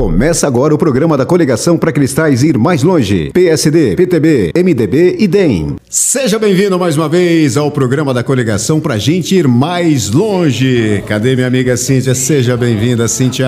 Começa agora o programa da coligação para Cristais ir mais longe. PSD, PTB, MDB e DEM. Seja bem-vindo mais uma vez ao programa da coligação para gente ir mais longe. Cadê minha amiga Cíntia? Seja bem-vinda, Cíntia.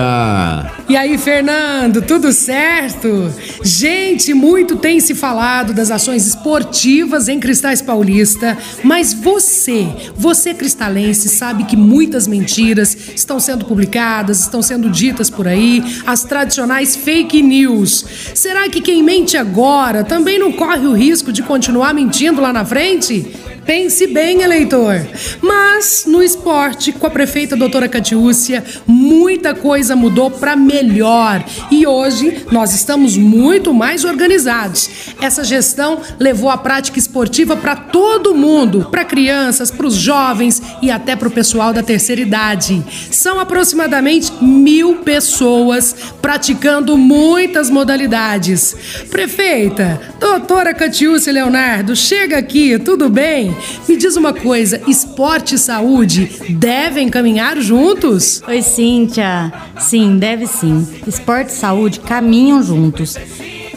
E aí, Fernando, tudo certo? Gente, muito tem se falado das ações esportivas em Cristais Paulista, mas você, você cristalense, sabe que muitas mentiras estão sendo publicadas, estão sendo ditas por aí, as tradicionais fake news. Será que quem mente agora também não corre o risco de continuar mentindo lá na frente? Pense bem, eleitor. Mas no esporte, com a prefeita doutora Catiúcia, muita coisa mudou para melhor. E hoje nós estamos muito mais organizados. Essa gestão levou a prática esportiva para todo mundo, para crianças, para os jovens e até para o pessoal da terceira idade. São aproximadamente mil pessoas praticando muitas modalidades. Prefeita, doutora Catiúcia Leonardo, chega aqui, tudo bem? Me diz uma coisa: esporte e saúde devem caminhar juntos? Oi, Cíntia. Sim, deve sim. Esporte e saúde caminham juntos.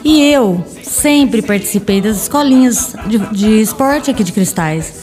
E eu sempre participei das escolinhas de, de esporte aqui de Cristais.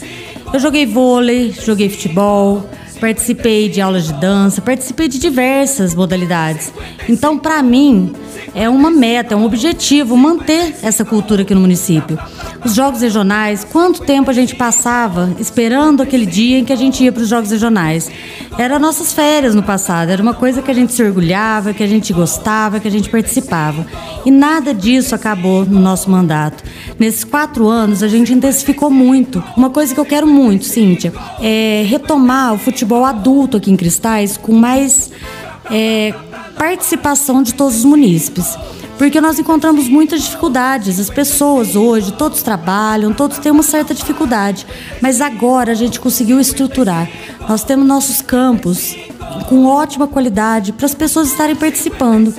Eu joguei vôlei, joguei futebol, participei de aulas de dança, participei de diversas modalidades. Então, para mim, é uma meta, é um objetivo manter essa cultura aqui no município. Os jogos regionais, quanto tempo a gente passava esperando aquele dia em que a gente ia para os jogos regionais? Era nossas férias no passado, era uma coisa que a gente se orgulhava, que a gente gostava, que a gente participava. E nada disso acabou no nosso mandato. Nesses quatro anos, a gente intensificou muito. Uma coisa que eu quero muito, Cíntia, é retomar o futebol adulto aqui em Cristais com mais. É, participação de todos os munícipes. Porque nós encontramos muitas dificuldades. As pessoas hoje, todos trabalham, todos têm uma certa dificuldade. Mas agora a gente conseguiu estruturar. Nós temos nossos campos com ótima qualidade para as pessoas estarem participando.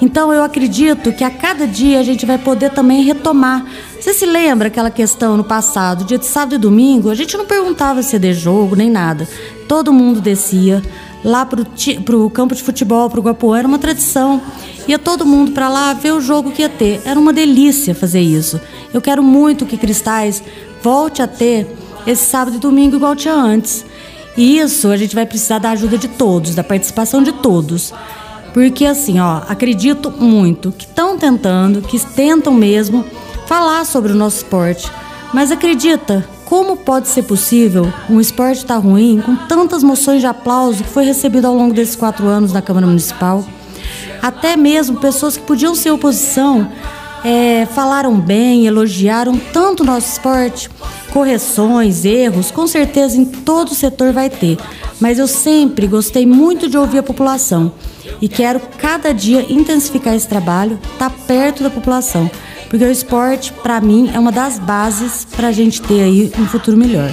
Então eu acredito que a cada dia a gente vai poder também retomar. Você se lembra aquela questão no passado, dia de sábado e domingo, a gente não perguntava se ia de jogo nem nada. Todo mundo descia lá pro, pro campo de futebol, pro Guapuã, era uma tradição. Ia todo mundo para lá ver o jogo que ia ter. Era uma delícia fazer isso. Eu quero muito que Cristais volte a ter esse sábado e domingo igual tinha antes. E isso a gente vai precisar da ajuda de todos, da participação de todos. Porque assim, ó, acredito muito que estão tentando, que tentam mesmo falar sobre o nosso esporte. Mas acredita, como pode ser possível um esporte estar tá ruim com tantas moções de aplauso que foi recebido ao longo desses quatro anos na Câmara Municipal? Até mesmo pessoas que podiam ser oposição é, falaram bem, elogiaram tanto o nosso esporte. Correções, erros, com certeza em todo o setor vai ter. Mas eu sempre gostei muito de ouvir a população e quero cada dia intensificar esse trabalho, estar tá perto da população porque o esporte, para mim, é uma das bases para a gente ter aí um futuro melhor.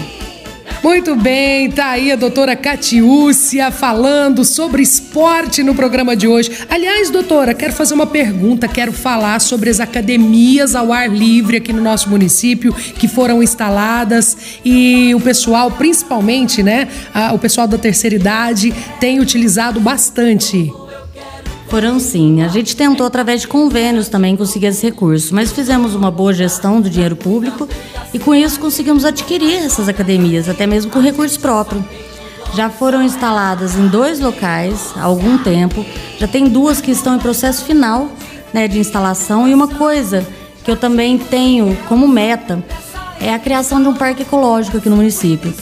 Muito bem, tá aí a doutora Catiúcia falando sobre esporte no programa de hoje. Aliás, doutora, quero fazer uma pergunta, quero falar sobre as academias ao ar livre aqui no nosso município que foram instaladas e o pessoal, principalmente, né, o pessoal da terceira idade tem utilizado bastante. Foram sim. A gente tentou, através de convênios, também conseguir esse recurso, mas fizemos uma boa gestão do dinheiro público e, com isso, conseguimos adquirir essas academias, até mesmo com recurso próprio. Já foram instaladas em dois locais há algum tempo, já tem duas que estão em processo final né, de instalação, e uma coisa que eu também tenho como meta é a criação de um parque ecológico aqui no município,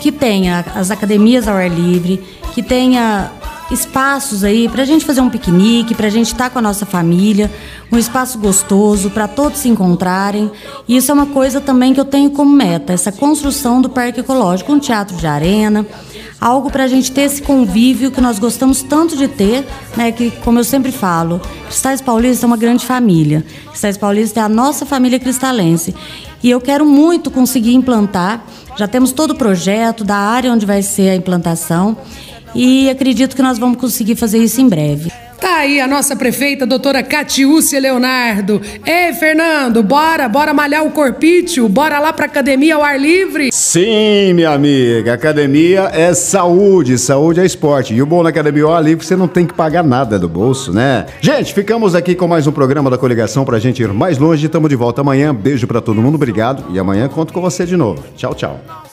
que tenha as academias ao ar livre, que tenha espaços aí para a gente fazer um piquenique, para a gente estar tá com a nossa família, um espaço gostoso para todos se encontrarem. E isso é uma coisa também que eu tenho como meta, essa construção do parque ecológico, um teatro de arena, algo para a gente ter esse convívio que nós gostamos tanto de ter, né? Que, como eu sempre falo, Cristais Paulista é uma grande família. Cristais Paulista é a nossa família cristalense. E eu quero muito conseguir implantar. Já temos todo o projeto da área onde vai ser a implantação e acredito que nós vamos conseguir fazer isso em breve. Tá aí a nossa prefeita, doutora Catiúcia Leonardo. Ei, Fernando, bora, bora malhar o corpício, bora lá pra academia ao ar livre? Sim, minha amiga, academia é saúde, saúde é esporte. E o bom na academia ao ar livre, você não tem que pagar nada do bolso, né? Gente, ficamos aqui com mais um programa da coligação pra gente ir mais longe. Tamo de volta amanhã. Beijo pra todo mundo, obrigado. E amanhã conto com você de novo. Tchau, tchau.